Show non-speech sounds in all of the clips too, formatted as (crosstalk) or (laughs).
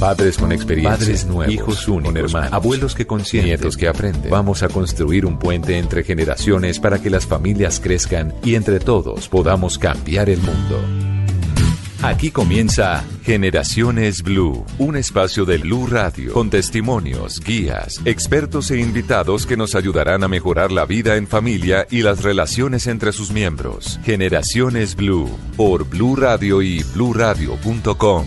Padres con experiencia, padres nuevos, hijos únicos, hermanos, abuelos que consienten, nietos que aprenden. Vamos a construir un puente entre generaciones para que las familias crezcan y entre todos podamos cambiar el mundo. Aquí comienza Generaciones Blue, un espacio de Blue Radio con testimonios, guías, expertos e invitados que nos ayudarán a mejorar la vida en familia y las relaciones entre sus miembros. Generaciones Blue por Blue Radio y bluradio.com,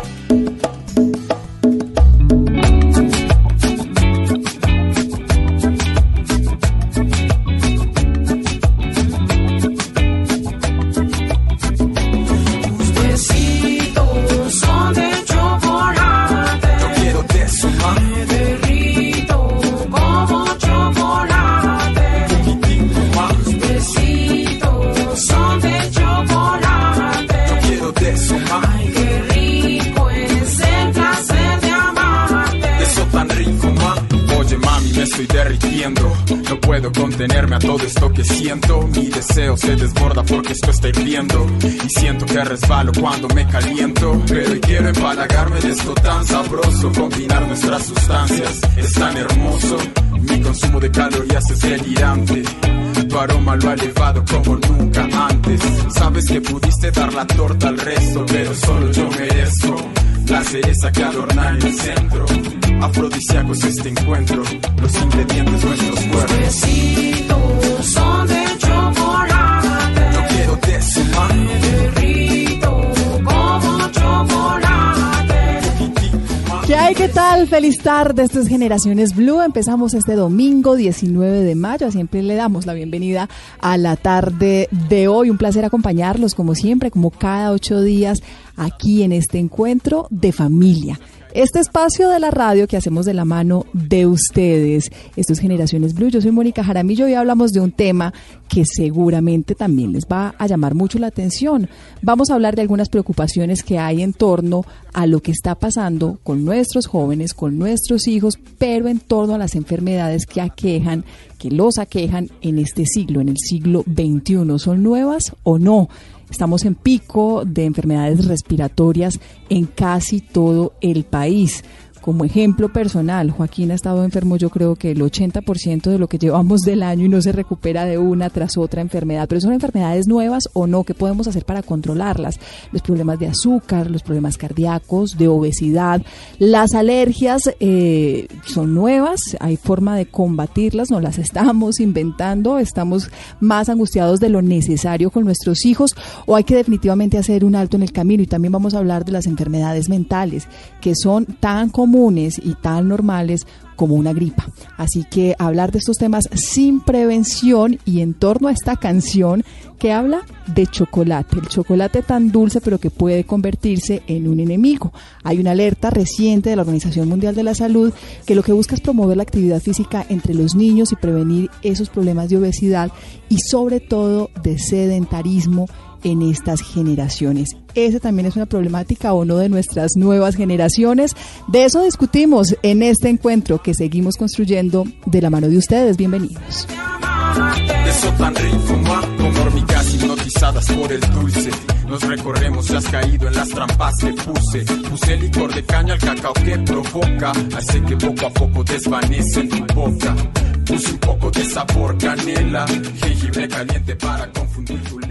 De su Ay, qué rico es el placer de amarte. Eso tan rico, ma. Oye, mami, me estoy derritiendo. No puedo contenerme a todo esto que siento. Mi deseo se desborda porque esto está hirviendo. Y siento que resbalo cuando me caliento. Pero quiero empalagarme de esto tan sabroso. Combinar nuestras sustancias es tan hermoso. Mi consumo de calorías es delirante. Tu aroma lo ha elevado como nunca antes. Sabes que pudiste dar la torta al resto, pero solo yo merezco la cereza que adorna el centro. Afrodisíaco es este encuentro, los ingredientes nuestros cuerpos. ¿Qué? ¿Qué tal? Feliz tarde. Esto es Generaciones Blue. Empezamos este domingo 19 de mayo. Siempre le damos la bienvenida a la tarde de hoy. Un placer acompañarlos como siempre, como cada ocho días, aquí en este encuentro de familia. Este espacio de la radio que hacemos de la mano de ustedes. Esto es Generaciones Blue. Yo soy Mónica Jaramillo y hablamos de un tema que seguramente también les va a llamar mucho la atención. Vamos a hablar de algunas preocupaciones que hay en torno a lo que está pasando con nuestros jóvenes, con nuestros hijos, pero en torno a las enfermedades que aquejan, que los aquejan en este siglo, en el siglo XXI. ¿Son nuevas o no? Estamos en pico de enfermedades respiratorias en casi todo el país. Como ejemplo personal, Joaquín ha estado enfermo yo creo que el 80% de lo que llevamos del año y no se recupera de una tras otra enfermedad. Pero son enfermedades nuevas o no, ¿qué podemos hacer para controlarlas? Los problemas de azúcar, los problemas cardíacos, de obesidad, las alergias eh, son nuevas, hay forma de combatirlas, no las estamos inventando, estamos más angustiados de lo necesario con nuestros hijos o hay que definitivamente hacer un alto en el camino y también vamos a hablar de las enfermedades mentales que son tan comunes y tan normales como una gripa. Así que hablar de estos temas sin prevención y en torno a esta canción que habla de chocolate, el chocolate tan dulce pero que puede convertirse en un enemigo. Hay una alerta reciente de la Organización Mundial de la Salud que lo que busca es promover la actividad física entre los niños y prevenir esos problemas de obesidad y sobre todo de sedentarismo en estas generaciones. Esa también es una problemática o no de nuestras nuevas generaciones. De eso discutimos en este encuentro que seguimos construyendo de la mano de ustedes. Bienvenidos. Eso tan rico, como hormigas hipnotizadas por el dulce. Nos recorremos, ya has caído en las trampas que puse. Puse licor de caña al cacao que provoca. Hace que poco a poco desvanece en tu boca. Puse un poco de sabor canela. Jengibre caliente para confundir tu.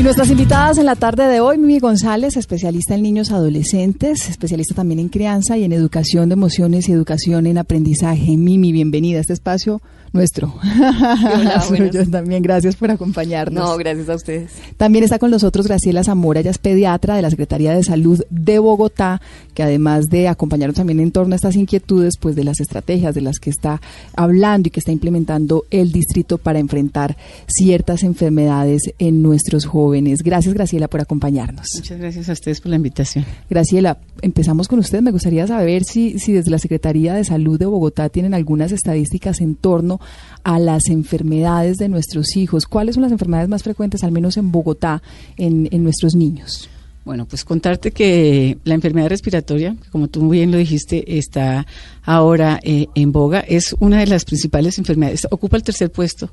Y nuestras invitadas en la tarde de hoy, Mimi González, especialista en niños adolescentes, especialista también en crianza y en educación de emociones y educación en aprendizaje. Mimi, bienvenida a este espacio nuestro. Hola, Suyo (laughs) también, gracias por acompañarnos. No, gracias a ustedes. También está con nosotros Graciela Zamora, ella es pediatra de la Secretaría de Salud de Bogotá, que además de acompañarnos también en torno a estas inquietudes, pues de las estrategias de las que está hablando y que está implementando el distrito para enfrentar ciertas enfermedades en nuestros jóvenes. Gracias, Graciela, por acompañarnos. Muchas gracias a ustedes por la invitación. Graciela, empezamos con usted. Me gustaría saber si, si desde la Secretaría de Salud de Bogotá tienen algunas estadísticas en torno a las enfermedades de nuestros hijos. ¿Cuáles son las enfermedades más frecuentes, al menos en Bogotá, en, en nuestros niños? Bueno, pues contarte que la enfermedad respiratoria, como tú bien lo dijiste, está ahora eh, en boga, es una de las principales enfermedades, ocupa el tercer puesto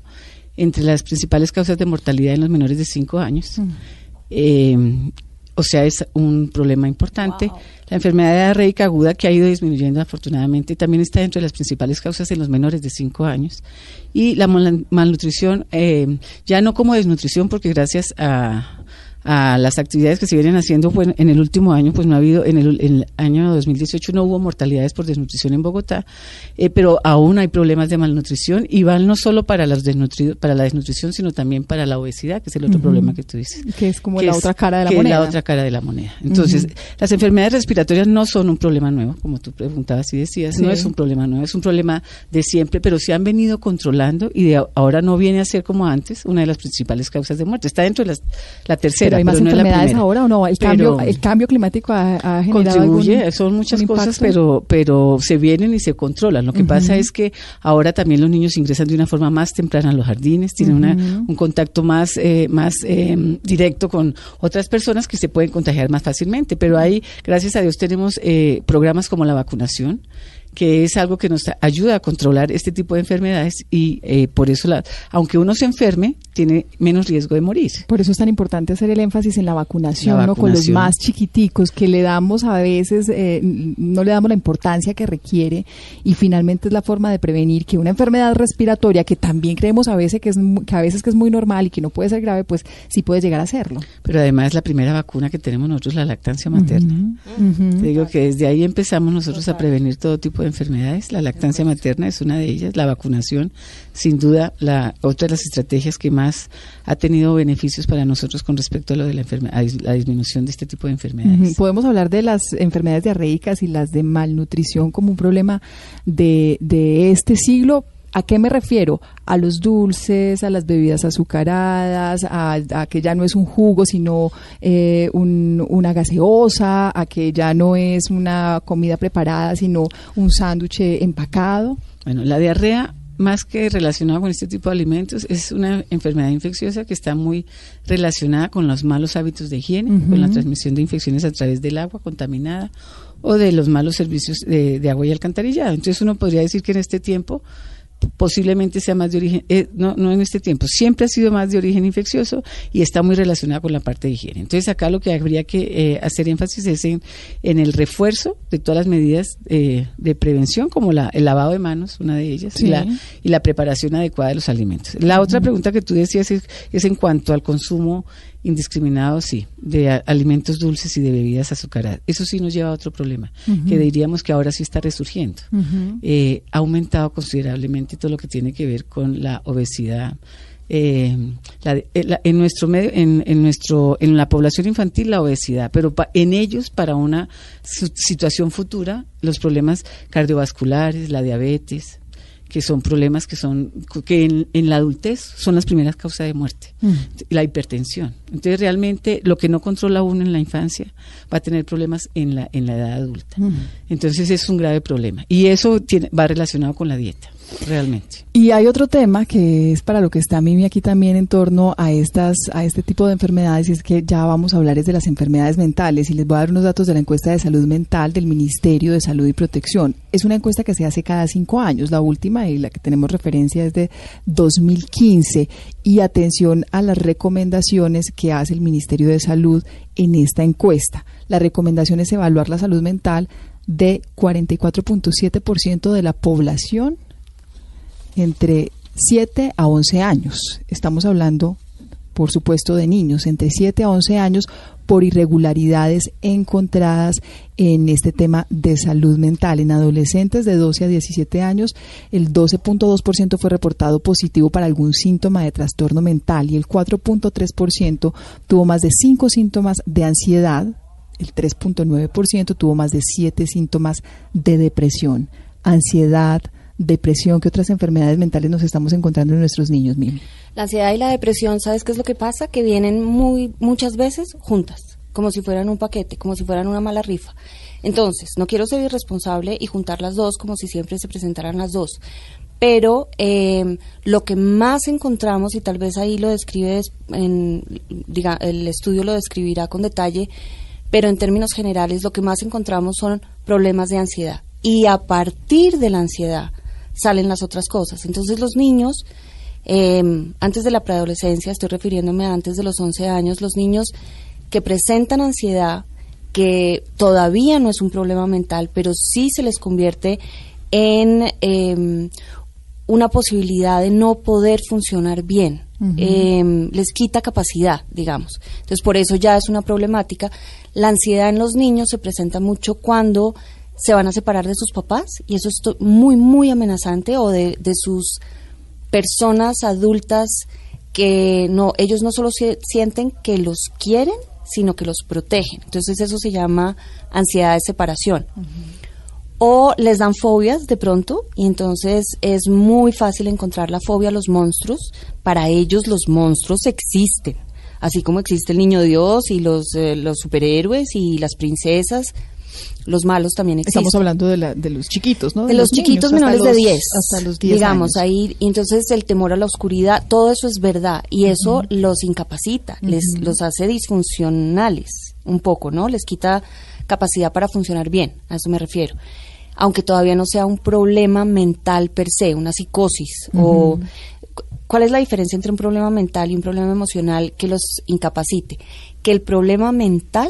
entre las principales causas de mortalidad en los menores de 5 años. Mm. Eh, o sea, es un problema importante. La enfermedad diarreica aguda que ha ido disminuyendo afortunadamente también está dentro de las principales causas en los menores de 5 años. Y la mal- malnutrición, eh, ya no como desnutrición, porque gracias a, a las actividades que se vienen haciendo pues, en el último año, pues no ha habido, en el, en el año 2018 no hubo mortalidades por desnutrición en Bogotá, eh, pero aún hay problemas de malnutrición y van no solo para, los desnutridos, para la desnutrición, sino también para la obesidad, que es el otro problema que tú dices Que es como que la es- otra cara de la que es moneda. la otra cara de la moneda. Entonces, las enfermedades respiratorias no son un problema nuevo, como tú preguntabas y decías, no es un problema nuevo, es un problema de siempre, pero se han venido controlando y de ahora no viene a ser como antes una de las principales causas de muerte. Está dentro de las- la tercera, ¿Pero hay más no enfermedades ahora o no? ¿El, Pero- cambio, ¿El cambio climático ha, ha generado contribuye, algún- son muchas cosas, pero pero se vienen y se controlan. Lo que pasa es que ahora también los niños ingresan de una forma más temprana a los jardines, tienen una- un contacto más eh, más eh, directo con otras personas que se pueden contagiar más fácilmente. Pero ahí, gracias a Dios, tenemos eh, programas como la vacunación que es algo que nos ayuda a controlar este tipo de enfermedades y eh, por eso, la, aunque uno se enferme, tiene menos riesgo de morir. Por eso es tan importante hacer el énfasis en la vacunación, La ¿no? con los más chiquiticos, que le damos a veces, eh, no le damos la importancia que requiere y finalmente es la forma de prevenir que una enfermedad respiratoria, que también creemos a veces que, es, mu- que a veces que es muy normal y que no puede ser grave, pues sí puede llegar a serlo. Pero además la primera vacuna que tenemos nosotros, la lactancia materna. Te digo que desde ahí empezamos nosotros a prevenir todo tipo de enfermedades. La lactancia materna es una de ellas, la vacunación, sin duda, la otra de las estrategias que más ha tenido beneficios para nosotros con respecto a lo de la enfermedad, la disminución de este tipo de enfermedades. Podemos hablar de las enfermedades diarreicas y las de malnutrición como un problema de, de este siglo. ¿A qué me refiero? A los dulces, a las bebidas azucaradas, a, a que ya no es un jugo, sino eh, un- una gaseosa, a que ya no es una comida preparada, sino un sándwich empacado. Bueno, la diarrea, más que relacionada con este tipo de alimentos, es una enfermedad infecciosa que está muy relacionada con los malos hábitos de higiene, con la transmisión de infecciones a través del agua contaminada o de los malos servicios de, de agua y alcantarillado. Entonces uno podría decir que en este tiempo posiblemente sea más de origen, eh, no, no en este tiempo, siempre ha sido más de origen infeccioso y está muy relacionada con la parte de higiene. Entonces acá lo que habría que eh, hacer énfasis es en, en el refuerzo de todas las medidas eh, de prevención, como la, el lavado de manos, una de ellas, Sí. y, la, y la preparación adecuada de los alimentos. La otra pregunta que tú decías es, es en cuanto al consumo indiscriminado, sí, de alimentos dulces y de bebidas azucaradas. Eso sí nos lleva a otro problema, que diríamos que ahora sí está resurgiendo eh, ha aumentado considerablemente todo lo que tiene que ver con la obesidad. eh, la eh, la- en nuestro medio, en, en nuestro, en la población infantil la obesidad, pero pa- en ellos para una su- situación futura los problemas cardiovasculares, la diabetes, que son problemas que son que en, en la adultez son las primeras causas de muerte la hipertensión. Entonces realmente lo que no controla uno en la infancia va a tener problemas en la en la edad adulta. Entonces es un grave problema. Y eso tiene, va relacionado con la dieta realmente Y hay otro tema que es para lo que está Mimi aquí también en torno a estas a este tipo de enfermedades y es que ya vamos a hablar es de las enfermedades mentales y les voy a dar unos datos de la encuesta de salud mental del Ministerio de Salud y Protección. Es una encuesta que se hace cada cinco años, la última y la que tenemos referencia es de 2015 y atención a las recomendaciones que hace el Ministerio de Salud en esta encuesta. La recomendación es evaluar la salud mental de 44.7% de la población entre 7 a 11 años. Estamos hablando por supuesto, de niños entre 7 a 11 años por irregularidades encontradas en este tema de salud mental. En adolescentes de 12 a 17 años, el 12.2% fue reportado positivo para algún síntoma de trastorno mental y el 4.3% tuvo más de 5 síntomas de ansiedad, el 3.9% tuvo más de 7 síntomas de depresión, ansiedad, depresión, ¿qué otras enfermedades mentales nos estamos encontrando en nuestros niños, Mimi? La ansiedad y la depresión, ¿sabes qué es lo que pasa? Que vienen muy muchas veces juntas, como si fueran un paquete, como si fueran una mala rifa. Entonces, no quiero ser irresponsable y juntar las dos como si siempre se presentaran las dos. Pero eh, lo que más encontramos, y tal vez ahí lo describe, en, diga, el estudio lo describirá con detalle, pero en términos generales lo que más encontramos son problemas de ansiedad. Y a partir de la ansiedad salen las otras cosas. Entonces los niños, eh, antes de la preadolescencia, estoy refiriéndome a antes de los 11 años, los niños que presentan ansiedad, que todavía no es un problema mental, pero sí se les convierte en eh, una posibilidad de no poder funcionar bien. eh, les quita capacidad, digamos. Entonces, por eso ya es una problemática. La ansiedad en los niños se presenta mucho cuando se van a separar de sus papás y eso es muy, muy amenazante o de, de sus personas adultas que no, ellos no solo sie- sienten que los quieren, sino que los protegen. Entonces eso se llama ansiedad de separación. O les dan fobias de pronto y entonces es muy fácil encontrar la fobia a los monstruos. Para ellos los monstruos existen, así como existe el niño Dios y los, eh, los superhéroes y las princesas. Los malos también existen. Estamos hablando de, la, de los chiquitos, ¿no? De los chiquitos niños, menores de los- 10. Hasta los 10 Digamos, años. ahí, entonces el temor a la oscuridad, todo eso es verdad. Y eso los incapacita, les los hace disfuncionales un poco, ¿no? Les quita capacidad para funcionar bien, a eso me refiero. Aunque todavía no sea un problema mental per se, una psicosis o... ¿Cuál es la diferencia entre un problema mental y un problema emocional que los incapacite? Que el problema mental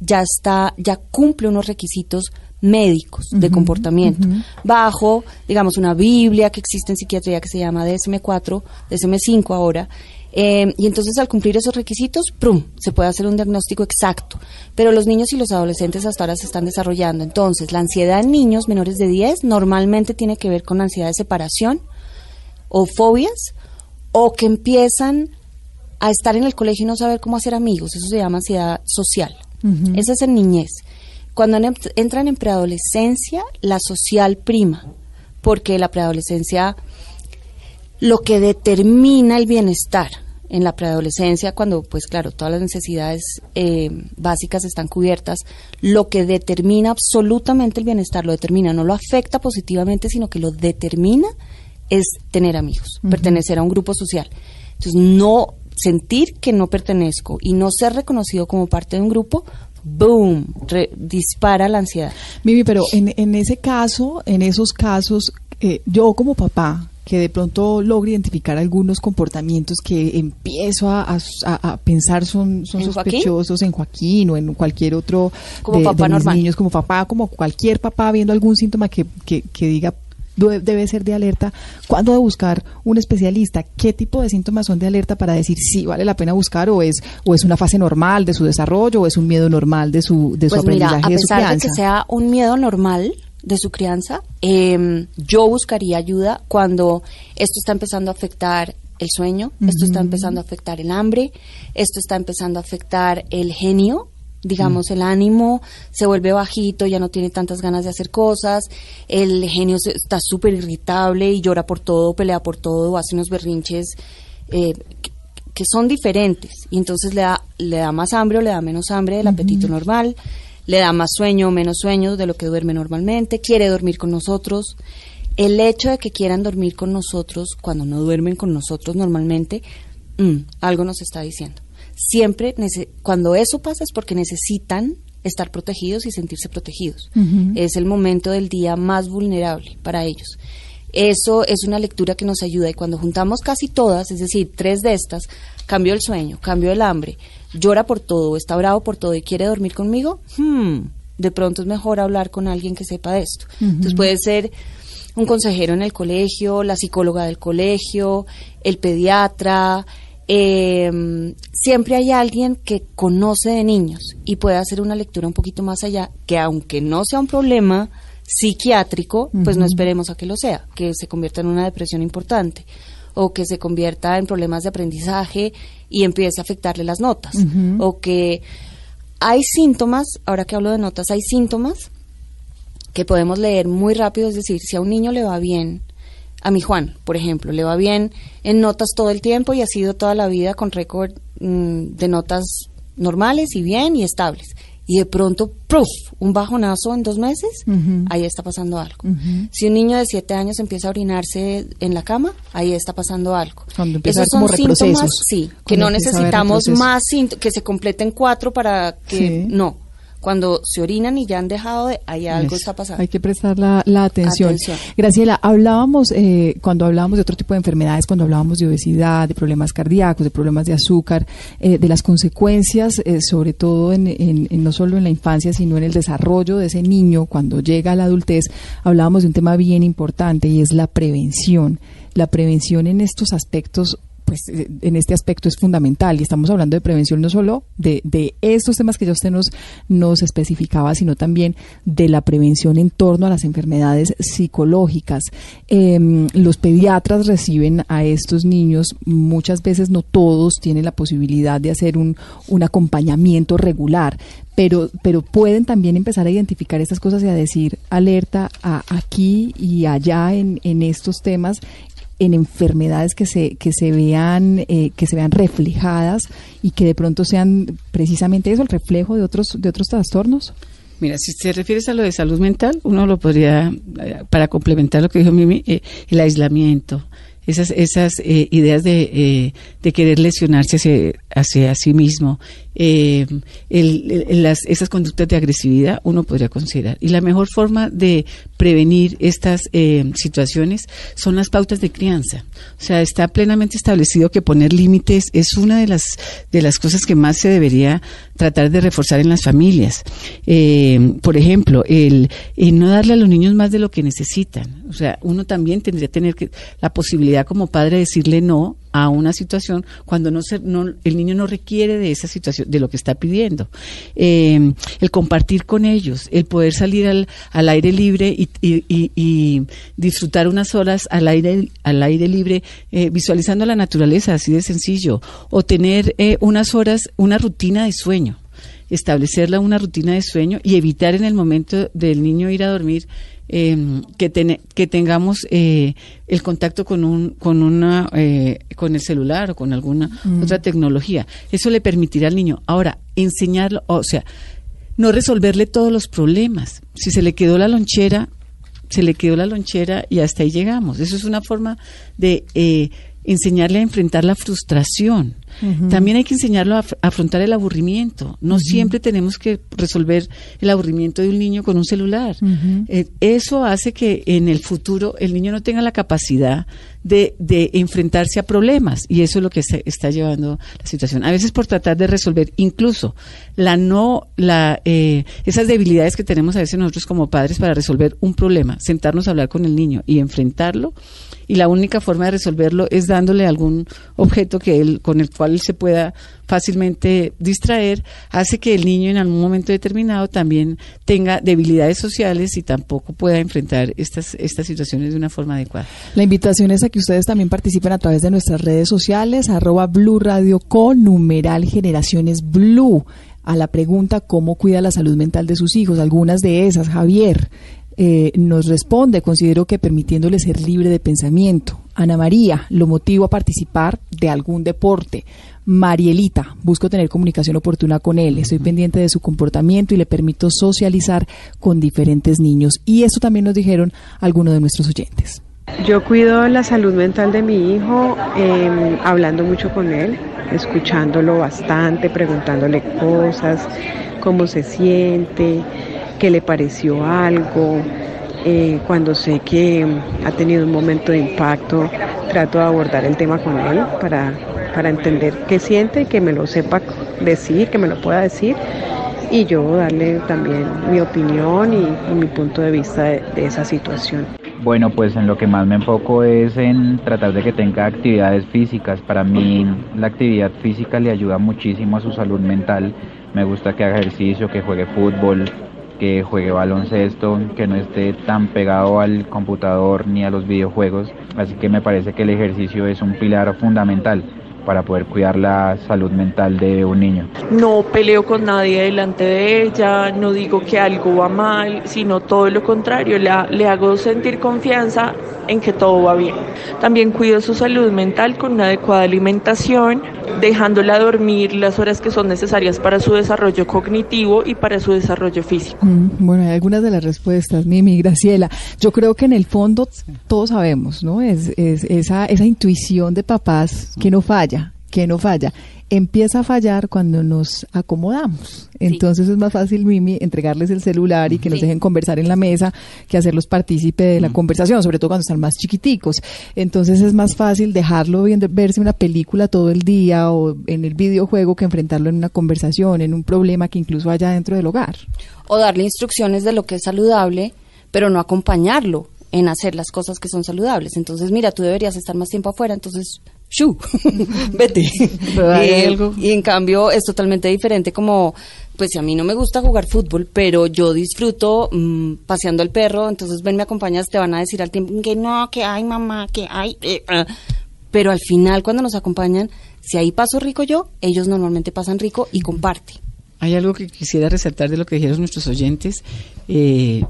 ya está, ya cumple unos requisitos médicos de comportamiento bajo, digamos, una Biblia que existe en psiquiatría que se llama DSM-4, DSM-5 ahora, eh, y entonces al cumplir esos requisitos, ¡prum!, se puede hacer un diagnóstico exacto. Pero los niños y los adolescentes hasta ahora se están desarrollando. Entonces, la ansiedad en niños menores de 10 normalmente tiene que ver con ansiedad de separación o fobias, o que empiezan a estar en el colegio y no saber cómo hacer amigos. Eso se llama ansiedad social. Es en niñez. Cuando en- entran en preadolescencia, la social prima, porque la preadolescencia lo que determina el bienestar en la preadolescencia, cuando, pues claro, todas las necesidades eh, básicas están cubiertas, lo que determina absolutamente el bienestar, lo determina, no lo afecta positivamente, sino que lo determina es tener amigos, pertenecer a un grupo social. Entonces, no sentir que no pertenezco y no ser reconocido como parte de un grupo, boom, re- dispara la ansiedad. Mimi, pero en, en ese caso, en esos casos, eh, yo como papá, que de pronto logro identificar algunos comportamientos que empiezo a, a- pensar son, son ¿En Joaquín? sospechosos en Joaquín o en cualquier otro Como de, papá de mis normal. niños, como papá, como cualquier papá viendo algún síntoma que, que, que diga debe ser de alerta, ¿cuándo buscar un especialista? ¿Qué tipo de síntomas son de alerta para decir si vale la pena buscar o es o es una fase normal de su desarrollo o es un miedo normal de su de su Pues mira, aprendizaje a de su pesar de crianza? que sea un miedo normal de su crianza, eh, yo buscaría ayuda cuando esto está empezando a afectar el sueño, esto está empezando a afectar el hambre, esto está empezando a afectar el genio, digamos, el ánimo se vuelve bajito, ya no tiene tantas ganas de hacer cosas, el genio se- está súper irritable y llora por todo, pelea por todo, hace unos berrinches eh, que- que son diferentes y entonces le da, le da más hambre o le da menos hambre del apetito normal, le da más sueño o menos sueño de lo que duerme normalmente, quiere dormir con nosotros. El hecho de que quieran dormir con nosotros cuando no duermen con nosotros normalmente, mm, algo nos está diciendo. Siempre, cuando eso pasa es porque necesitan estar protegidos y sentirse protegidos. Es el momento del día más vulnerable para ellos. Eso es una lectura que nos ayuda y cuando juntamos casi todas, es decir, tres de estas, cambio el sueño, cambio el hambre, llora por todo, está bravo por todo y quiere dormir conmigo, hmm, de pronto es mejor hablar con alguien que sepa de esto. Entonces puede ser un consejero en el colegio, la psicóloga del colegio, el pediatra, eh, siempre hay alguien que conoce de niños y puede hacer una lectura un poquito más allá, que aunque no sea un problema psiquiátrico, pues no esperemos a que lo sea, que se convierta en una depresión importante o que se convierta en problemas de aprendizaje y empiece a afectarle las notas, o que hay síntomas, ahora que hablo de notas, hay síntomas que podemos leer muy rápido, es decir, si a un niño le va bien, a mi Juan, por ejemplo, le va bien en notas todo el tiempo y ha sido toda la vida con récord mm, de notas normales y bien y estables. Y de pronto, ¡pruf! Un bajonazo en dos meses, ahí está pasando algo. Si un niño de siete años empieza a orinarse en la cama, ahí está pasando algo. Esos son síntomas, sí, que no necesitamos más sínt- que se completen cuatro para que Sí. no. Cuando se orinan y ya han dejado de, ahí algo está pasando. Hay que prestar la, la atención. Atención. Graciela, hablábamos, eh, cuando hablábamos de otro tipo de enfermedades, cuando hablábamos de obesidad, de problemas cardíacos, de problemas de azúcar, eh, de las consecuencias, eh, sobre todo en, en- en no solo en la infancia, sino en el desarrollo de ese niño cuando llega a la adultez, hablábamos de un tema bien importante y es la prevención. La prevención en estos aspectos pues eh, en este aspecto es fundamental y estamos hablando de prevención no solo de, de estos temas que ya usted nos, nos especificaba, sino también de la prevención en torno a las enfermedades psicológicas. Em, los pediatras reciben a estos niños, muchas veces no todos tienen la posibilidad de hacer un, un acompañamiento regular, pero, pero pueden también empezar a identificar estas cosas y a decir alerta a aquí y allá en, en estos temas en enfermedades que se que se vean eh, que se vean reflejadas y que de pronto sean precisamente eso el reflejo de otros de otros trastornos Mira, si te refieres a lo de salud mental, uno lo podría, eh, para complementar lo que dijo Mimi, eh, el aislamiento, esas, esas eh, ideas de, eh, de querer lesionarse hacia, hacia sí mismo, eh, el- las, esas conductas de agresividad, uno podría considerar. Y la mejor forma de prevenir estas eh, situaciones son las pautas de crianza. O sea, está plenamente establecido que poner límites es una de las, de las cosas que más se debería tratar de reforzar en las familias. Eh, por ejemplo, el, el no darle a los niños más de lo que necesitan. O sea, uno también tendría que tener que, la posibilidad como padre de decirle no a una situación cuando no, se, no el niño no requiere de esa situación, de lo que está pidiendo. Eh, el compartir con ellos, el poder salir al, al aire libre y, disfrutar unas horas al aire, al aire libre, eh, visualizando la naturaleza, así de sencillo, o tener eh, unas horas, una rutina de sueño establecerla una rutina de sueño y evitar en el momento del niño ir a dormir eh, que, tene- que tengamos eh, el contacto con un con una eh, con el celular o con alguna otra tecnología. Eso le permitirá al niño. Ahora enseñarlo o sea no resolverle todos los problemas. Si se le quedó la lonchera se le quedó la lonchera y hasta ahí llegamos. Eso es una forma de eh, enseñarle a enfrentar la frustración también hay que enseñarlo a af- a afrontar el aburrimiento. No siempre tenemos que resolver el aburrimiento de un niño con un celular. Eh, eso hace que en el futuro el niño no tenga la capacidad de, de enfrentarse a problemas y eso es lo que se está llevando la situación. A veces por tratar de resolver incluso la no, la, eh, esas debilidades que tenemos a veces nosotros como padres para resolver un problema, sentarnos a hablar con el niño y enfrentarlo y la única forma de resolverlo es dándole algún objeto que él con el cual se pueda fácilmente distraer hace que el niño en algún momento determinado también tenga debilidades sociales y tampoco pueda enfrentar estas estas situaciones de una forma adecuada. La invitación es a que ustedes también participen a través de nuestras redes sociales, arroba Blue Radio con numeral Generaciones Blue, a la pregunta cómo cuida la salud mental de sus hijos. Algunas de esas, Javier eh, nos responde, considero que permitiéndole ser libre de pensamiento. Ana María, lo motivo a participar de algún deporte. Marielita, busco tener comunicación oportuna con él, estoy pendiente de su comportamiento y le permito socializar con diferentes niños. Y esto también nos dijeron algunos de nuestros oyentes. Yo cuido la salud mental de mi hijo eh, hablando mucho con él, escuchándolo bastante, preguntándole cosas, cómo se siente, qué le pareció algo. Eh, cuando sé que ha tenido un momento de impacto, trato de abordar el tema con él para, para entender qué siente, que me lo sepa decir, que me lo pueda decir y yo darle también mi opinión y, y mi punto de vista de, de esa situación. Bueno, pues en lo que más me enfoco es en tratar de que tenga actividades físicas. Para mí la actividad física le ayuda muchísimo a su salud mental. Me gusta que haga ejercicio, que juegue fútbol, que juegue baloncesto, que no esté tan pegado al computador ni a los videojuegos. Así que me parece que el ejercicio es un pilar fundamental para poder cuidar la salud mental de un niño. No peleo con nadie delante de ella, no digo que algo va mal, sino todo lo contrario, la, le hago sentir confianza en que todo va bien. También cuido su salud mental con una adecuada alimentación, dejándola dormir las horas que son necesarias para su desarrollo cognitivo y para su desarrollo físico. Mm, Bueno, hay algunas de las respuestas, Mimi, Graciela. Yo creo que en el fondo todos sabemos, ¿no? Es, es esa, esa intuición de papás que no falla, que no falla. Empieza a fallar cuando nos acomodamos. Entonces es más fácil, Mimi, entregarles el celular y que nos dejen conversar en la mesa que hacerlos partícipe de la conversación, sobre todo cuando están más chiquiticos. Entonces es más fácil dejarlo viendo, verse una película todo el día o en el videojuego que enfrentarlo en una conversación, en un problema que incluso haya dentro del hogar. O darle instrucciones de lo que es saludable, pero no acompañarlo en hacer las cosas que son saludables. Entonces, mira, tú deberías estar más tiempo afuera, entonces, ¡shu! (laughs) Vete. Eh, y en cambio es totalmente diferente como, pues a mí no me gusta jugar fútbol, pero yo disfruto mm, paseando al perro, entonces ven, me acompañas, te van a decir al tiempo que no, que hay mamá, que hay... eh, ah. Pero al final, cuando nos acompañan, si ahí paso rico yo, ellos normalmente pasan rico y comparte. Hay algo que quisiera resaltar de lo que dijeron nuestros oyentes. eh,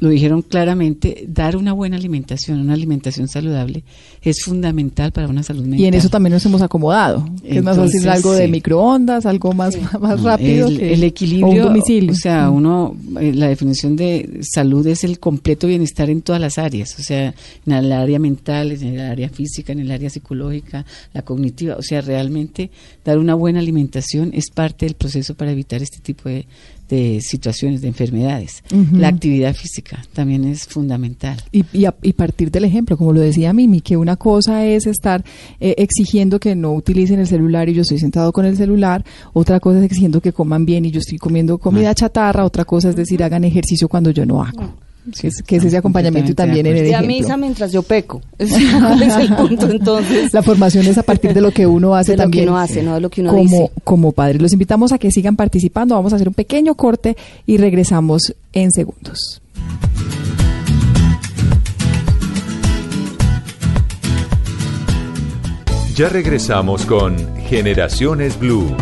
lo dijeron claramente, dar una buena alimentación, una alimentación saludable, es fundamental para una salud mental. Y en eso también nos hemos acomodado. que es más fácil algo de microondas, algo más, (laughs) más rápido. el, que- el o equilibrio, un domicilio. o sea, uno, eh, la definición de salud es el completo bienestar en todas las áreas, o sea, en el área mental, en el área física, en el área psicológica, la cognitiva, o sea, realmente dar una buena alimentación es parte del proceso para evitar este tipo de, de situaciones, de enfermedades. La actividad física también es fundamental. Y, y, a- y partir del ejemplo, como lo decía Mimi, que una cosa es estar eh, exigiendo que no utilicen el celular y yo estoy sentado con el celular, otra cosa es exigiendo que coman bien y yo estoy comiendo comida chatarra, otra cosa es decir hagan ejercicio cuando yo no hago. Que es, que es ese acompañamiento y también en el Y a ejemplo. misa mientras yo peco. (laughs) (laughs) Ese es el punto, entonces. La formación es a partir de lo que uno hace De lo que también. uno hace, no de lo que uno como, dice. Como padres. Los invitamos a que sigan participando. Vamos a hacer un pequeño corte y regresamos en segundos. Ya regresamos con Generaciones Blue.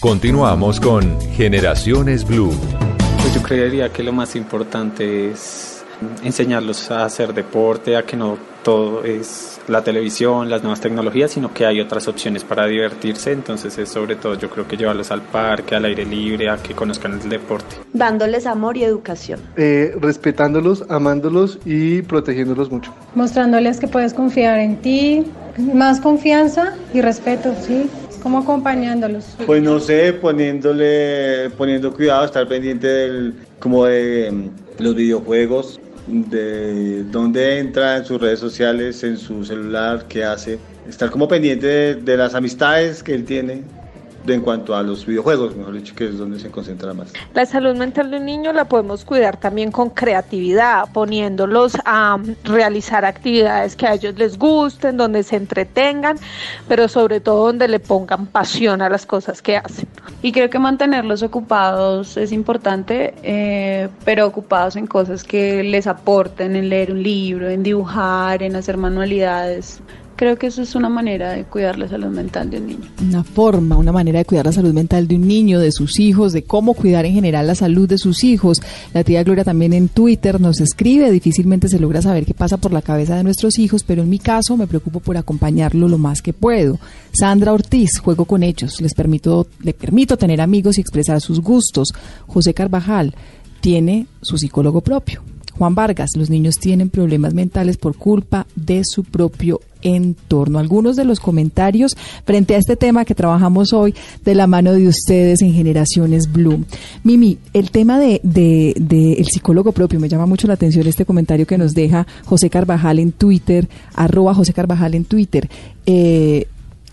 Continuamos con Generaciones Blue. Creería que lo más importante es enseñarlos a hacer deporte, a que no todo es la televisión, las nuevas tecnologías, sino que hay otras opciones para divertirse. Entonces es sobre todo yo creo que llevarlos al parque, al aire libre, a que conozcan el deporte. dándoles amor y educación. eh, respetándolos, amándolos y protegiéndolos mucho. mostrándoles que puedes confiar en ti, más confianza y respeto, ¿sí? Es como acompañándolos. Pues no sé, poniéndole, poniendo cuidado, estar pendiente del, como de mm, los videojuegos, de dónde entra en sus redes sociales, en su celular, qué hace, estar como pendiente de las amistades que él tiene de en cuanto a los videojuegos, mejor dicho, que es donde se concentra más. La salud mental de un niño la podemos cuidar también con creatividad, poniéndolos a mm, realizar actividades que a ellos les gusten, donde se entretengan, pero sobre todo donde le pongan pasión a las cosas que hacen. Y creo que mantenerlos ocupados es importante, eh, pero ocupados en cosas que les aporten, en leer un libro, en dibujar, en hacer manualidades. Creo que eso es una manera de cuidar la salud mental de un niño. Una forma, una manera de cuidar la salud mental de un niño, de sus hijos, de cómo cuidar en general la salud de sus hijos. La tía Gloria también en Twitter nos escribe, difícilmente se logra saber qué pasa por la cabeza de nuestros hijos, pero en mi caso me preocupo por acompañarlo lo más que puedo. Sandra Ortiz, juego con ellos, les permito, le permito tener amigos y expresar sus gustos. José Carvajal tiene su psicólogo propio. Juan Vargas, los niños tienen problemas mentales por culpa de su propio entorno. Algunos de los comentarios frente a este tema que trabajamos hoy de la mano de ustedes en Generaciones Blue. Mimi, el tema de, de, de el psicólogo propio, me llama mucho la atención este comentario que nos deja José Carvajal en Twitter, arroba José Carvajal en Twitter. Eh,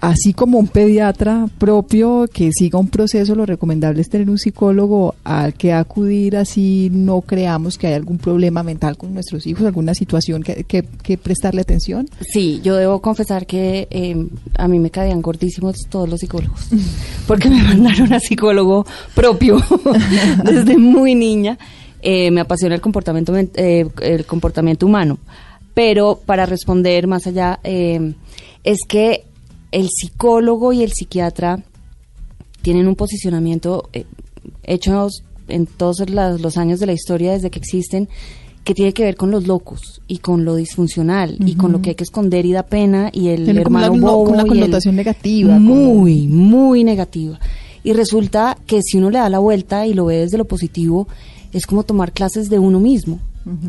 así como un pediatra propio que siga un proceso, lo recomendable es tener un psicólogo al que acudir así no creamos que hay algún problema mental con nuestros hijos, alguna situación que, que, que prestarle atención. Sí, yo debo confesar que eh, a mí me caían gordísimos todos los psicólogos, (laughs) porque me mandaron a psicólogo propio (laughs) desde muy niña. Eh, me apasiona el comportamiento, eh, el comportamiento humano, pero para responder más allá, eh, es que el psicólogo y el psiquiatra tienen un posicionamiento eh, hecho en todos los años de la historia desde que existen que tiene que ver con los locos y con lo disfuncional y con lo que hay que esconder y da pena y el Tiene hermano una- bobo una y el- connotación negativa, muy muy negativa. Y resulta que si uno le da la vuelta y lo ve desde lo positivo es como tomar clases de uno mismo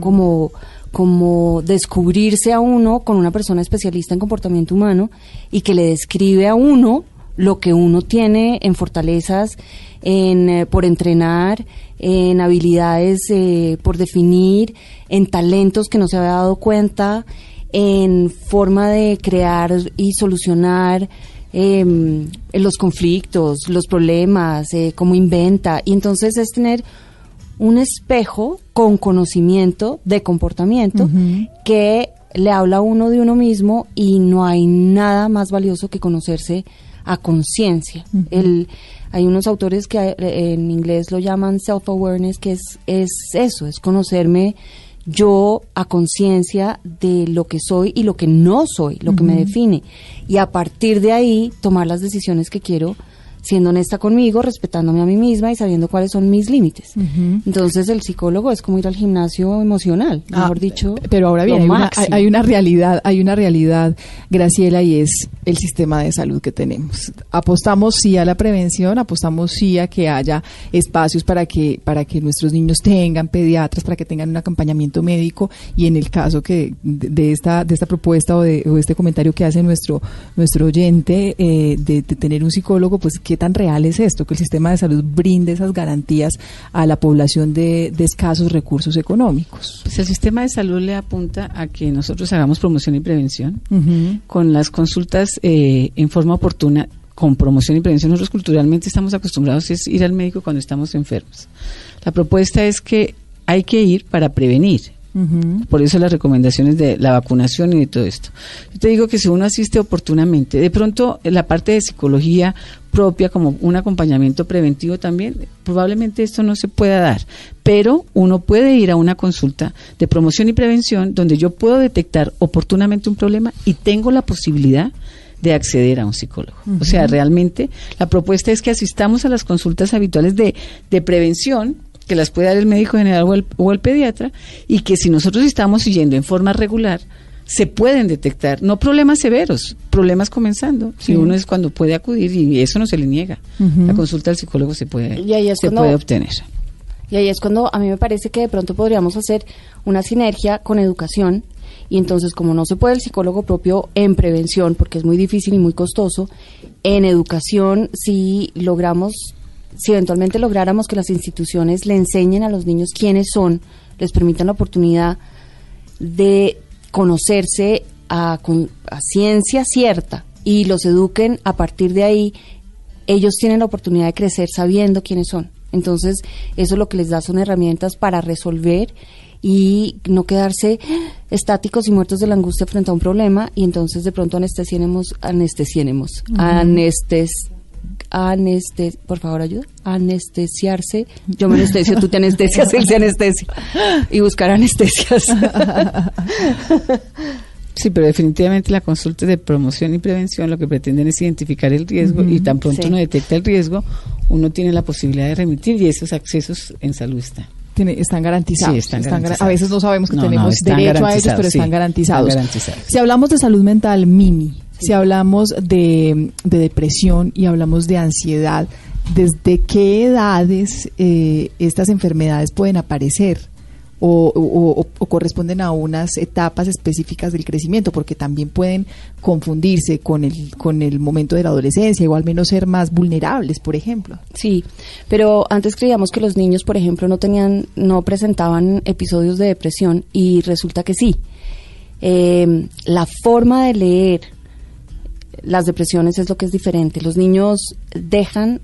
como como descubrirse a uno con una persona especialista en comportamiento humano y que le describe a uno lo que uno tiene en fortalezas, en eh, por entrenar, en habilidades eh, por definir, en talentos que no se había dado cuenta, en forma de crear y solucionar em, los conflictos, los problemas, eh, cómo inventa. Y entonces es tener un espejo con conocimiento de comportamiento que le habla a uno de uno mismo y no hay nada más valioso que conocerse a conciencia. El- Hay unos autores que eh, en inglés lo llaman self-awareness, que es, es eso, es conocerme yo a conciencia de lo que soy y lo que no soy, lo que me define. Y a partir de ahí tomar las decisiones que quiero siendo honesta conmigo, respetándome a mí misma y sabiendo cuáles son mis límites. Entonces el psicólogo es como ir al gimnasio emocional, mejor Ah, dicho. Pero ahora bien, hay una, hay- realidad, hay una realidad, Graciela, y es el sistema de salud que tenemos. Apostamos sí a la prevención, apostamos sí a que haya espacios para que, para que nuestros niños tengan pediatras, para que tengan un acompañamiento médico, y en el caso que de, de esta, de esta propuesta o de, o este comentario que hace nuestro, nuestro oyente eh, de, de tener un psicólogo, pues qué tan real es esto, que el sistema de salud brinde esas garantías a la población de, de escasos recursos económicos. Pues el sistema de salud le apunta a que nosotros hagamos promoción y prevención con las consultas eh, en forma oportuna con promoción y prevención. Nosotros culturalmente estamos acostumbrados es ir al médico cuando estamos enfermos. La propuesta es que hay que ir para prevenir. Por eso las recomendaciones de la vacunación y de todo esto. Yo te digo que si uno asiste oportunamente, de pronto eh, la parte de psicología propia como un acompañamiento preventivo también, probablemente esto no se pueda dar, pero uno puede ir a una consulta de promoción y prevención donde yo puedo detectar oportunamente un problema y tengo la posibilidad de acceder a un psicólogo. O sea, realmente la propuesta es que asistamos a las consultas habituales de, de prevención que las puede dar el médico general o el, o el pediatra y que si nosotros estamos siguiendo en forma regular se pueden detectar, no problemas severos, problemas comenzando, si Sí. uno es cuando puede acudir y eso no se le niega. La consulta al psicólogo se puede, Y ahí es se cuando- puede obtener. Y ahí es cuando a mí me parece que de pronto podríamos hacer una sinergia con educación y entonces como no se puede el psicólogo propio en prevención porque es muy difícil y muy costoso, en educación si logramos, si eventualmente lográramos que las instituciones le enseñen a los niños quiénes son, les permitan la oportunidad de conocerse a, con- a ciencia cierta y los eduquen a partir de ahí, ellos tienen la oportunidad de crecer sabiendo quiénes son. Entonces, eso lo que les da son herramientas para resolver y no quedarse estáticos y muertos de la angustia frente a un problema y entonces de pronto anestesienemos, anestesienemos, Ujú. anestes, anestes, por favor ayuda, anestesiarse, yo me anestesio, tú te anestesias, él se anestesia y buscar anestesias. (laughs) Sí, pero definitivamente la consulta de promoción y prevención lo que pretenden es identificar el riesgo y tan pronto Sí. uno detecta el riesgo, uno tiene la posibilidad de remitir y esos accesos en salud están. Tiene- están garantizados. Sí, están gar- garantizados. A veces no sabemos que No, tenemos derecho a ellos, pero sí, están garantizados. están garantizados. Si hablamos de salud mental, Mimi, si hablamos de, de depresión y hablamos de ansiedad, ¿desde qué edades eh, estas enfermedades pueden aparecer? O corresponden a unas etapas específicas del crecimiento, porque también pueden confundirse con el, con el momento de la adolescencia, o al menos ser más vulnerables, por ejemplo. Sí, pero antes creíamos que los niños, por ejemplo, no tenían, no presentaban episodios de depresión y resulta que sí. Eh, la forma de leer las depresiones es lo que es diferente. Los niños dejan,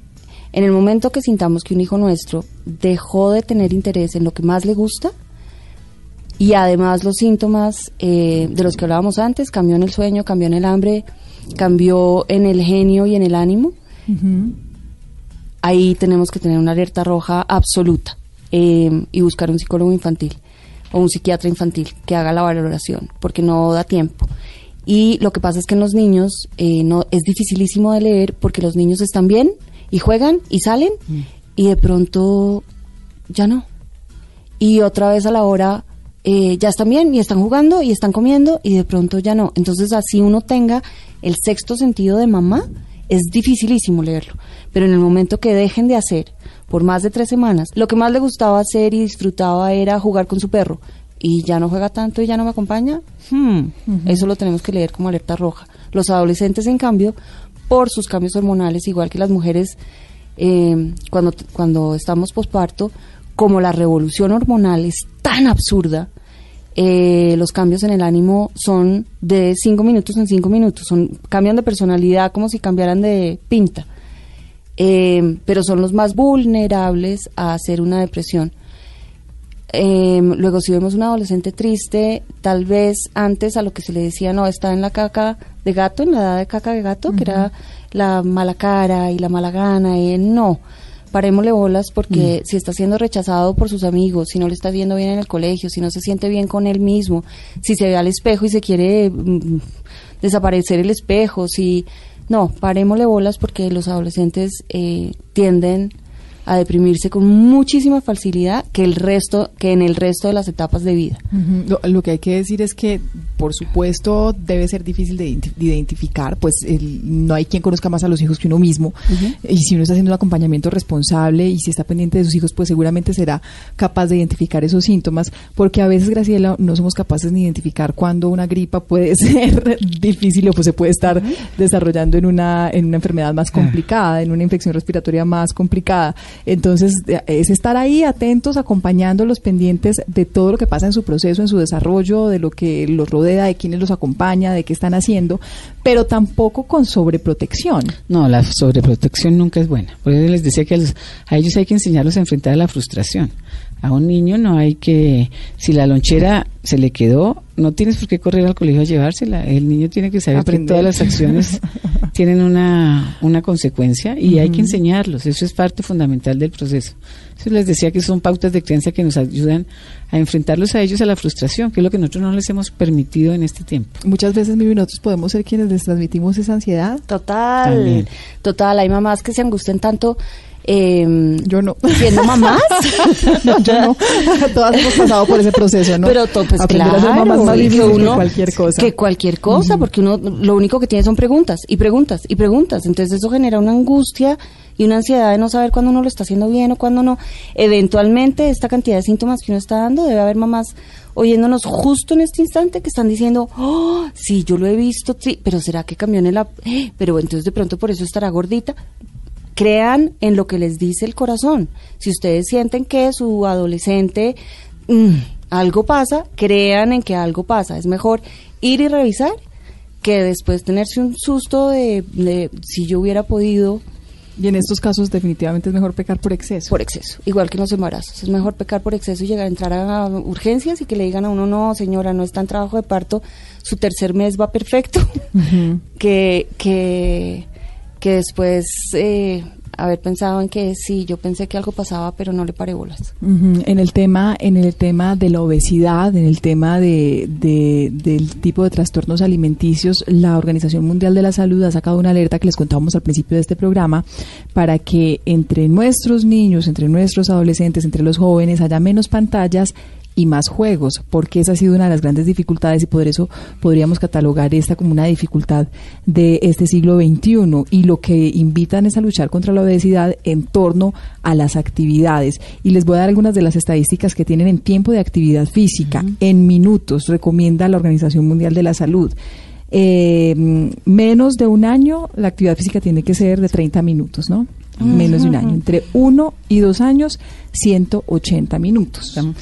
en el momento que sintamos que un hijo nuestro dejó de tener interés en lo que más le gusta, y además los síntomas eh, de los que hablábamos antes, cambió en el sueño, cambió en el hambre, cambió en el genio y en el ánimo, ahí tenemos que tener una alerta roja absoluta eh, y buscar un psicólogo infantil o un psiquiatra infantil que haga la valoración, porque no da tiempo. Y lo que pasa es que en los niños eh, no es dificilísimo de leer porque los niños están bien y juegan y salen y de pronto ya no. Y otra vez a la hora eh, ya están bien y están jugando y están comiendo y de pronto ya no. Entonces así uno tenga el sexto sentido de mamá, es dificilísimo leerlo. Pero en el momento que dejen de hacer por más de tres semanas, lo que más le gustaba hacer y disfrutaba era jugar con su perro y ya no juega tanto y ya no me acompaña, hmm, eso lo tenemos que leer como alerta roja. Los adolescentes, en cambio, por sus cambios hormonales, igual que las mujeres, eh, cuando, cuando estamos posparto, como la revolución hormonal es tan absurda, eh, los cambios en el ánimo son de cinco minutos en cinco minutos, son cambian de personalidad como si cambiaran de pinta, eh, pero son los más vulnerables a hacer una depresión. Eh, luego, si vemos un adolescente triste, tal vez antes a lo que se le decía, no, está en la caca de gato, en la edad de caca de gato, que era la mala cara y la mala gana, y no, parémosle bolas porque si está siendo rechazado por sus amigos, si no le está viendo bien en el colegio, si no se siente bien con él mismo, si se ve al espejo y se quiere mm, desaparecer el espejo, si no, parémosle bolas porque los adolescentes eh, tienden a deprimirse con muchísima facilidad que el resto que en el resto de las etapas de vida. Lo, lo que hay que decir es que, por supuesto, debe ser difícil de, identi- de identificar, pues el- no hay quien conozca más a los hijos que uno mismo. Y si uno está haciendo un acompañamiento responsable y si está pendiente de sus hijos, pues seguramente será capaz de identificar esos síntomas, porque a veces, Graciela, no somos capaces de identificar cuándo una gripa puede (laughs) ser difícil o pues se puede estar desarrollando en una, en una enfermedad más complicada, en una infección respiratoria más complicada. Entonces, es estar ahí atentos, acompañando los pendientes de todo lo que pasa en su proceso, en su desarrollo, de lo que los rodea, de quienes los acompaña, de qué están haciendo, pero tampoco con sobreprotección. No, la sobreprotección nunca es buena. Por eso les decía que a, a ellos hay que enseñarlos a enfrentar a la frustración. A un niño no hay que, si la lonchera se le quedó, no tienes por qué correr al colegio a llevársela. El niño tiene que saber Aprender. que todas las acciones (laughs) tienen una, una consecuencia y hay que enseñarlos. Eso es parte fundamental del proceso. Eso les decía que son pautas de crianza que nos ayudan a enfrentarlos a ellos a la frustración, que es lo que nosotros no les hemos permitido en este tiempo. Muchas veces, Mimi, nosotros podemos ser quienes les transmitimos esa ansiedad. Total, También. total. Hay mamás que se angustien tanto. Eh, yo no. Siendo mamás. (laughs) No, yo no. (laughs) Todas hemos pasado por ese proceso, ¿no? Pero to- pues Aprender a ser claro, mamás más que que uno- cualquier cosa. Que cualquier cosa, porque uno lo único que tiene son preguntas y preguntas y preguntas. Entonces eso genera una angustia y una ansiedad de no saber cuándo uno lo está haciendo bien o cuándo no. Eventualmente esta cantidad de síntomas que uno está dando debe haber mamás oyéndonos justo en este instante que están diciendo, oh, sí, yo lo he visto, sí, pero ¿será que cambió en el... Pero entonces de pronto por eso estará gordita crean en lo que les dice el corazón. Si ustedes sienten que su adolescente mm, algo pasa, crean en que algo pasa. Es mejor ir y revisar que después tenerse un susto de, de si yo hubiera podido. Y en estos casos definitivamente es mejor pecar por exceso. Por exceso, igual que en los embarazos. Es mejor pecar por exceso y llegar a entrar a urgencias y que le digan a uno, no, señora, no está en trabajo de parto, su tercer mes va perfecto. (laughs) que, que, que después eh, haber pensado en que sí, yo pensé que algo pasaba, pero no le paré bolas. En el tema, en el tema de la obesidad, en el tema de, de- del tipo de trastornos alimenticios, la Organización Mundial de la Salud ha sacado una alerta que les contábamos al principio de este programa para que entre nuestros niños, entre nuestros adolescentes, entre los jóvenes haya menos pantallas y más juegos, porque esa ha sido una de las grandes dificultades y por eso podríamos catalogar esta como una dificultad de este siglo XXI y lo que invitan es a luchar contra la obesidad en torno a las actividades. Y les voy a dar algunas de las estadísticas que tienen en tiempo de actividad física, en minutos, recomienda la Organización Mundial de la Salud. Eh, menos de un año la actividad física tiene que ser de 30 minutos, ¿no? Menos de un año. Entre uno y dos años, 180 minutos. Estamos.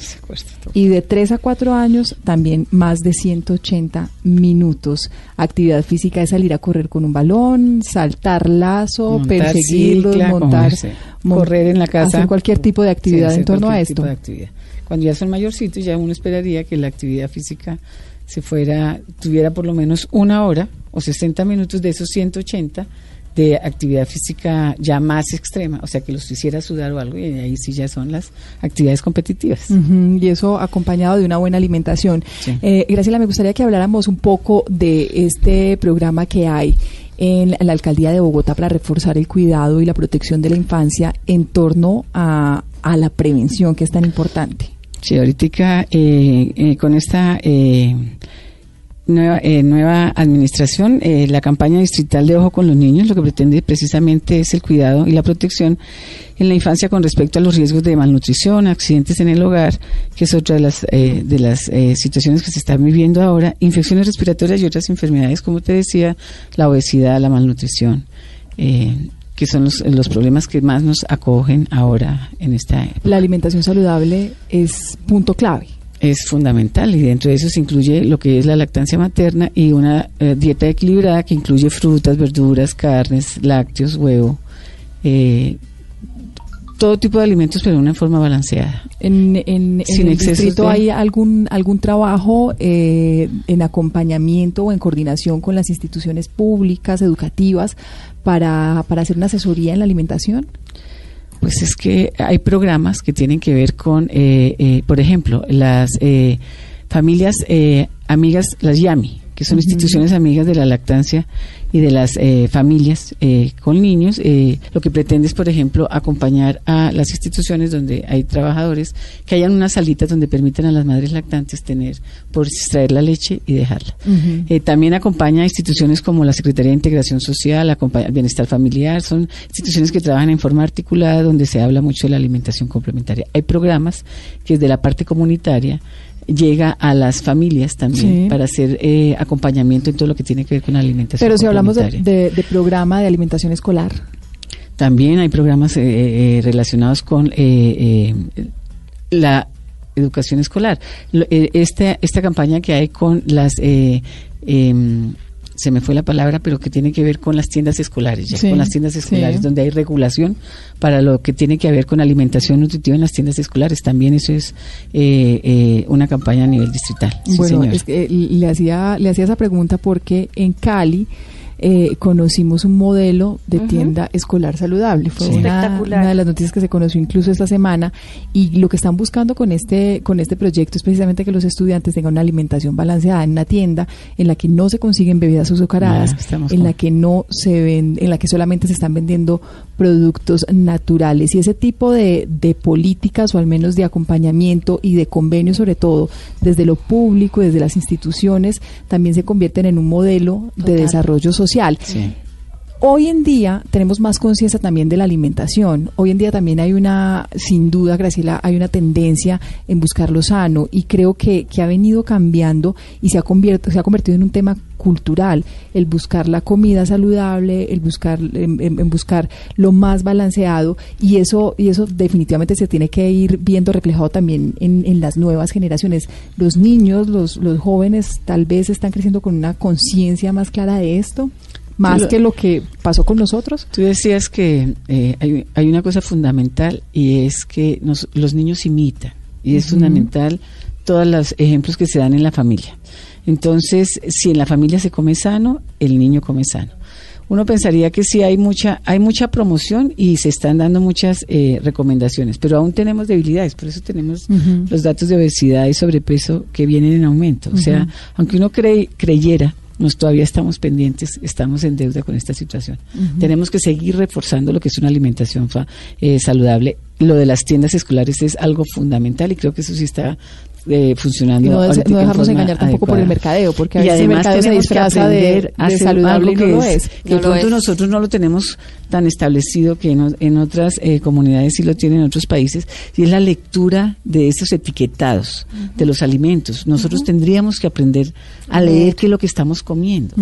Y de 3 a 4 años, también más de 180 minutos. Actividad física es salir a correr con un balón, saltar lazo, Montar perseguirlos, cicla, montar, mon- correr en la casa. Hacer cualquier tipo de actividad Sí, en torno a esto. Cuando ya son mayorcitos, ya uno esperaría que la actividad física se fuera, tuviera por lo menos una hora o 60 minutos de esos 180 de actividad física ya más extrema, o sea, que los hiciera sudar o algo, y ahí sí ya son las actividades competitivas. Y eso acompañado de una buena alimentación. Sí. Eh, Graciela, me gustaría que habláramos un poco de este programa que hay en la alcaldía de Bogotá para reforzar el cuidado y la protección de la infancia en torno a, a la prevención, que es tan importante. Sí, ahorita eh, eh, con esta nueva, eh, nueva administración, eh, la campaña distrital de Ojo con los Niños lo que pretende precisamente es el cuidado y la protección en la infancia con respecto a los riesgos de malnutrición, accidentes en el hogar, que es otra de las, eh, de las eh, situaciones que se están viviendo ahora, infecciones respiratorias y otras enfermedades, como te decía, la obesidad, la malnutrición. eh, que son los, los problemas que más nos acogen ahora en esta época La alimentación saludable es punto clave. Es fundamental y dentro de eso se incluye lo que es la lactancia materna y una eh, dieta equilibrada que incluye frutas, verduras, carnes, lácteos, huevo, eh, todo tipo de alimentos pero de una forma balanceada. En, en, en Sin el distrito de- hay algún algún trabajo eh, en acompañamiento o en coordinación con las instituciones públicas, educativas, para, para hacer una asesoría en la alimentación. Pues es que hay programas que tienen que ver con, eh, eh, por ejemplo, las eh, familias eh, amigas, las YAMI, que son instituciones amigas de la lactancia y de las eh, familias eh, con niños. Eh, lo que pretende es, por ejemplo, acompañar a las instituciones donde hay trabajadores que hayan unas salitas donde permitan a las madres lactantes tener, por extraer la leche y dejarla. Eh, también acompaña a instituciones como la Secretaría de Integración Social, acompaña el Bienestar Familiar, son instituciones que trabajan en forma articulada donde se habla mucho de la alimentación complementaria. Hay programas que desde la parte comunitaria llega a las familias también Sí. para hacer eh, acompañamiento en todo lo que tiene que ver con la alimentación Pero si hablamos de, de- de programa de alimentación escolar, También hay programas eh, eh, relacionados con eh, eh, la educación escolar. Lo- eh, esta, esta campaña que hay con las... se me fue la palabra, pero que tiene que ver con las tiendas escolares, ya, Sí, con las tiendas sí. escolares, donde hay regulación para lo que tiene que ver con alimentación nutritiva en las tiendas escolares. También eso es eh, eh, una campaña a nivel distrital. Sí, bueno, es que, eh, le hacía le hacía esa pregunta porque en Cali eh, conocimos un modelo de tienda escolar saludable. Fue Sí. una, Espectacular. una de las noticias que se conoció incluso esta semana. Y lo que están buscando con este con este proyecto es precisamente que los estudiantes tengan una alimentación balanceada en una tienda en la que no se consiguen bebidas azucaradas, en con- la que no se ven, en la que solamente se están vendiendo productos naturales. Y ese tipo de, de políticas o al menos de acompañamiento y de convenios sobre todo desde lo público, desde las instituciones, también se convierten en un modelo de desarrollo social. Sí. Hoy en día tenemos más conciencia también de la alimentación. Hoy en día también hay una, sin duda, Graciela, hay una tendencia en buscar lo sano y creo que, que ha venido cambiando y se ha, se ha convertido en un tema cultural, el buscar la comida saludable, el buscar, en buscar lo más balanceado y eso, y eso definitivamente se tiene que ir viendo reflejado también en, en las nuevas generaciones. Los niños, los, los jóvenes tal vez están creciendo con una conciencia más clara de esto más que lo que pasó con nosotros. Tú decías que eh, hay, hay una cosa fundamental y es que nos- los niños imitan y es fundamental todos los ejemplos que se dan en la familia. Entonces, si en la familia se come sano, el niño come sano. Uno pensaría que sí hay mucha hay mucha promoción y se están dando muchas eh, recomendaciones, pero aún tenemos debilidades, por eso tenemos los datos de obesidad y sobrepeso que vienen en aumento. O sea, aunque uno crey- creyera, nos todavía estamos pendientes, estamos en deuda con esta situación. Tenemos que seguir reforzando lo que es una alimentación fa- eh, saludable. Lo de las tiendas escolares es algo fundamental y creo que eso sí está eh, funcionando. Y no, no en dejarnos forma engañar tampoco por el mercadeo, porque a veces el además mercadeo se tenemos que disfraza de, de saludable y no que lo es- es. Que No de pronto es. nosotros no lo tenemos tan establecido que en, en otras eh, comunidades sí lo tienen en otros países, y es la lectura de esos etiquetados de los alimentos. Nosotros tendríamos que aprender a leer qué es lo que estamos comiendo.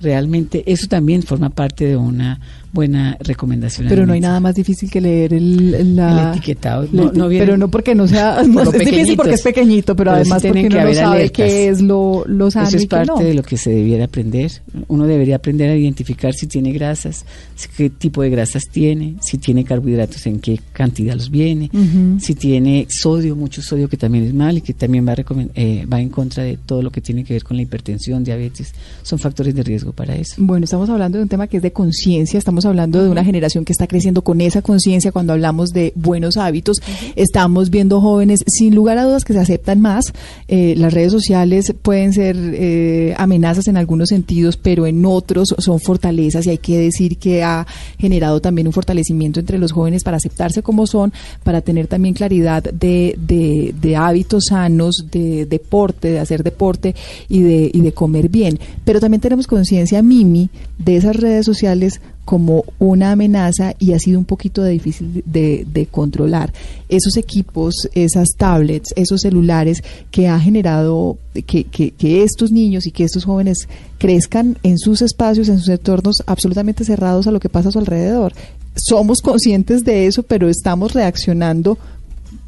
Realmente eso también forma parte de una buena recomendación. Pero no hay nada más difícil que leer el, la- El etiquetado. No- viene- pero no porque no sea. (laughs) No, es difícil porque es pequeñito, pero, además porque que uno no sabe alertas. qué es lo, lo sano Eso es parte de lo que se debiera aprender. Uno debería aprender a identificar si tiene grasas, si- qué tipo de grasas tiene, si tiene carbohidratos, en qué cantidad los viene, Ujú. si tiene sodio, mucho sodio que también es mal y que también va, eh, va en contra de todo lo que tiene que ver con la hipertensión, diabetes. Son factores de riesgo para eso. Bueno, estamos hablando de un tema que es de conciencia, estamos hablando de una generación que está creciendo con esa conciencia cuando hablamos de buenos hábitos. Estamos viendo jóvenes, sin lugar a dudas, que se aceptan más. Eh, las redes sociales pueden ser eh, amenazas en algunos sentidos, pero en otros son fortalezas y hay que decir que ha generado también un fortalecimiento entre los jóvenes para aceptarse como son, para tener también claridad de, de, de hábitos sanos, de deporte, de hacer deporte y de, y de comer bien. Pero también tenemos conciencia, Mimi, de esas redes sociales como una amenaza y ha sido un poquito de difícil de, controlar. Esos equipos, esas tablets, esos celulares que ha generado que, que, que estos niños y que estos jóvenes crezcan en sus espacios, en sus entornos absolutamente cerrados a lo que pasa a su alrededor. Somos conscientes de eso, pero estamos reaccionando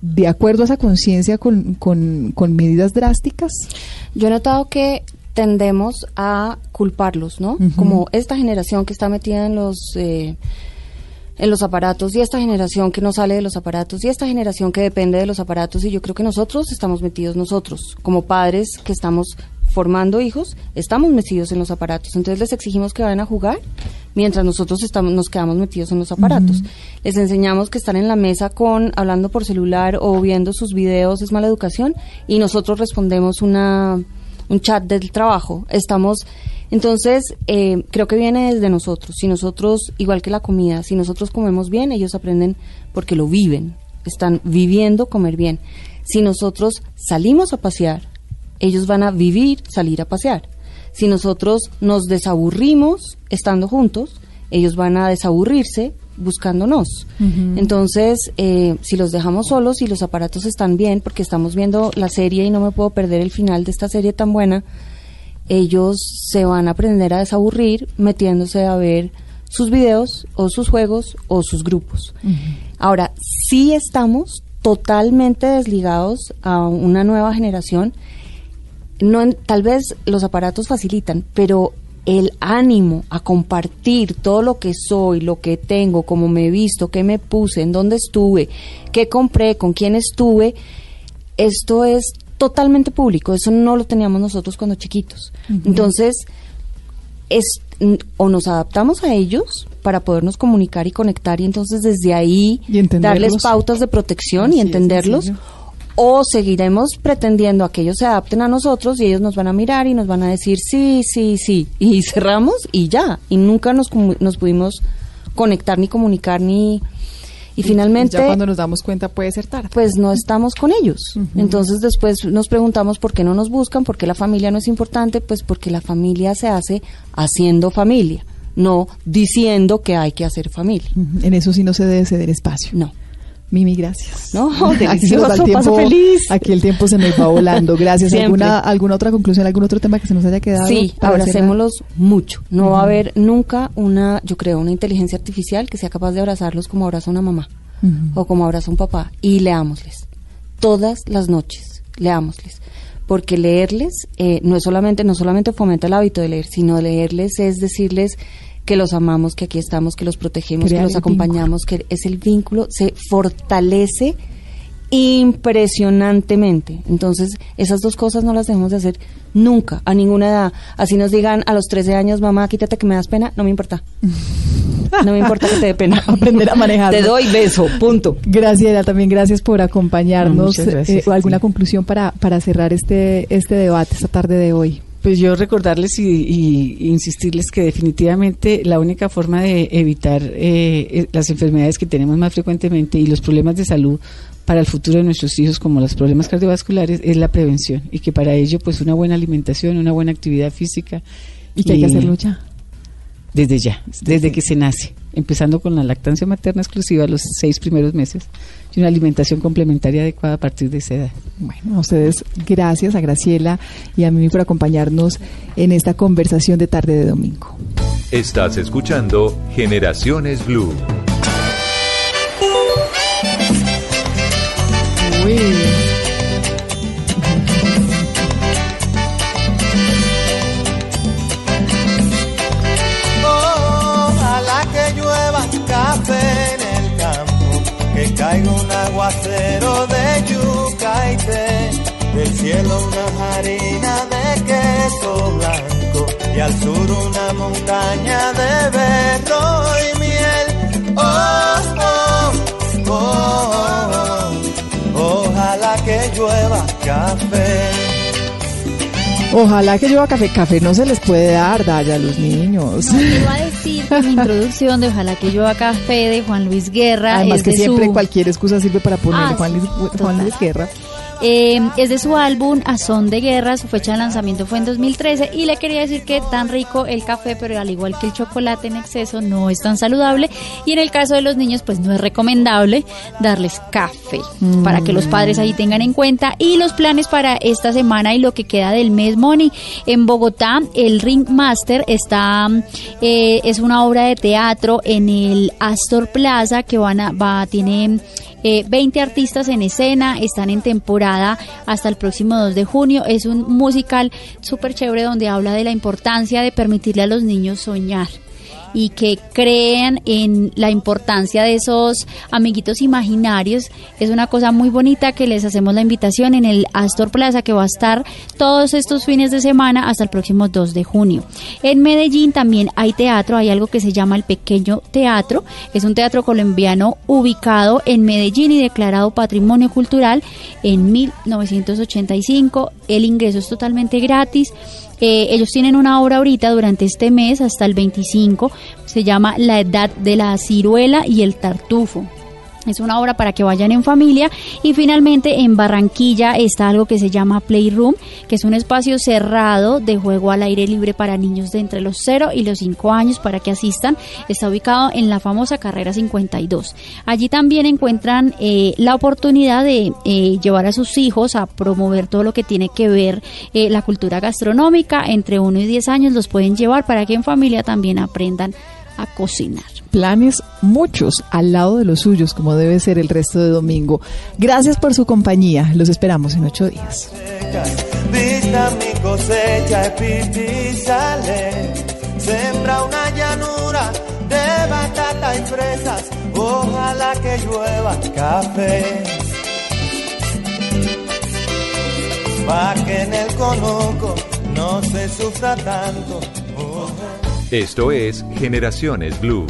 de acuerdo a esa conciencia con, con, con medidas drásticas. Yo he notado que tendemos a culparlos, ¿no? Como esta generación que está metida en los eh, en los aparatos y esta generación que no sale de los aparatos y esta generación que depende de los aparatos. Y yo creo que nosotros estamos metidos nosotros. Como padres que estamos formando hijos estamos metidos en los aparatos. Entonces les exigimos que vayan a jugar mientras nosotros estamos nos quedamos metidos en los aparatos. Les enseñamos que estar en la mesa con hablando por celular o viendo sus videos es mala educación y nosotros respondemos una un chat del trabajo. Estamos, entonces, eh, creo que viene desde nosotros. Si nosotros, igual que la comida, si nosotros comemos bien, ellos aprenden porque lo viven. Están viviendo comer bien. Si nosotros salimos a pasear, ellos van a vivir salir a pasear. Si nosotros nos desaburrimos estando juntos, ellos van a desaburrirse buscándonos. Entonces, eh, si los dejamos solos y los aparatos están bien, porque estamos viendo la serie y no me puedo perder el final de esta serie tan buena, ellos se van a aprender a desaburrir metiéndose a ver sus videos o sus juegos o sus grupos. Ahora, sí estamos totalmente desligados a una nueva generación. No, tal vez los aparatos facilitan, pero el ánimo a compartir todo lo que soy, lo que tengo, cómo me he visto, qué me puse, en dónde estuve, qué compré, con quién estuve, esto es totalmente público. Eso no lo teníamos nosotros cuando chiquitos. Entonces, es o nos adaptamos a ellos para podernos comunicar y conectar y entonces desde ahí darles pautas de protección Así y entenderlos. O seguiremos pretendiendo a que ellos se adapten a nosotros y ellos nos van a mirar y nos van a decir sí, sí, sí (laughs) y cerramos y ya y nunca nos, nos pudimos conectar ni comunicar ni y finalmente ya cuando nos damos cuenta puede ser tarde. pues no estamos con ellos. Entonces después nos preguntamos por qué no nos buscan, por qué la familia no es importante, pues porque la familia se hace haciendo familia, no diciendo que hay que hacer familia. En eso sí no se debe ceder espacio. No. Mimi, gracias. No, (laughs) Aquí delicioso, tiempo, paso feliz. Aquí el tiempo se nos va volando. Gracias. ¿Alguna, ¿Alguna otra conclusión, algún otro tema que se nos haya quedado? Sí, abracémoslos mucho. No va a haber nunca una, yo creo, una inteligencia artificial que sea capaz de abrazarlos como abraza una mamá o como abraza un papá. Y leámosles. Todas las noches, leámosles. Porque leerles eh, no es solamente, no solamente fomenta el hábito de leer, sino leerles es decirles que los amamos, que aquí estamos, que los protegemos, Crear que los acompañamos, que es el vínculo, se fortalece impresionantemente. Entonces, esas dos cosas no las debemos de hacer nunca, a ninguna edad. Así nos digan a los 13 años, mamá, quítate que me das pena, no me importa. (laughs) No me importa que te dé pena. (laughs) Aprender a manejar. Te doy beso, punto. Gracias, también gracias por No, acompañarnos. muchas gracias, Eh, ¿Alguna sí. conclusión para, para cerrar este, este debate esta tarde de hoy? Pues yo recordarles y, y- insistirles que definitivamente la única forma de evitar eh, eh, las enfermedades que tenemos más frecuentemente y los problemas de salud para el futuro de nuestros hijos, como los problemas cardiovasculares, es la prevención y que para ello pues una buena alimentación, una buena actividad física Y que hay que hacerlo ya. desde ya, desde que se nace, empezando con la lactancia materna exclusiva los seis primeros meses y una alimentación complementaria adecuada a partir de esa edad. Bueno, a ustedes gracias, a Graciela y a Mimi por acompañarnos en esta conversación de tarde de domingo. Estás escuchando Generaciones Blue. Uy. Ojalá que lleva café. Café no se les puede dar, Daya, a los niños. No, iba a decir que mi introducción de Ojalá que llueva café de Juan Luis Guerra Además es que de siempre su, cualquier excusa sirve para poner Ah, Juan, Luis, Juan. Luis Guerra. Eh, es de su álbum A Son de Guerra, su fecha de lanzamiento fue en 2013 y le quería decir que tan rico el café, pero al igual que el chocolate en exceso no es tan saludable y en el caso de los niños pues no es recomendable darles café para que los padres ahí tengan en cuenta. Y los planes para esta semana y lo que queda del mes Moni en Bogotá el Ring Master está eh, es una obra de teatro en el Astor Plaza que van a va tiene eh, 20 artistas en escena, están en temporada hasta el próximo 2 de junio. Es un musical súper chévere donde habla de la importancia de permitirle a los niños soñar y que crean en la importancia de esos amiguitos imaginarios. Es una cosa muy bonita que les hacemos la invitación en el Astor Plaza que va a estar todos estos fines de semana hasta el próximo 2 de junio. En Medellín también hay teatro, hay algo que se llama el Pequeño Teatro. Es un teatro colombiano ubicado en Medellín y declarado Patrimonio Cultural en 1985. El ingreso es totalmente gratis. Eh, ellos tienen una obra ahorita durante este mes hasta el 25, se llama La Edad de la Ciruela y el Tartufo. Es una obra para que vayan en familia. Y finalmente en Barranquilla está algo que se llama Playroom, que es un espacio cerrado de juego al aire libre para niños de entre los 0 y los 5 años para que asistan. Está ubicado en la famosa carrera 52. Allí también encuentran eh, la oportunidad de eh, llevar a sus hijos a promover todo lo que tiene que ver eh, la cultura gastronómica. Entre 1 y 10 años los pueden llevar para que en familia también aprendan a cocinar. Planes muchos al lado de los suyos, como debe ser el resto de domingo. Gracias por su compañía. Los esperamos en ocho días. Vista mi cosecha sale. Sembra una llanura de batata y fresas. Ojalá que llueva café. Pa' que en el conuco no se sufra tanto. Esto es Generaciones Blue.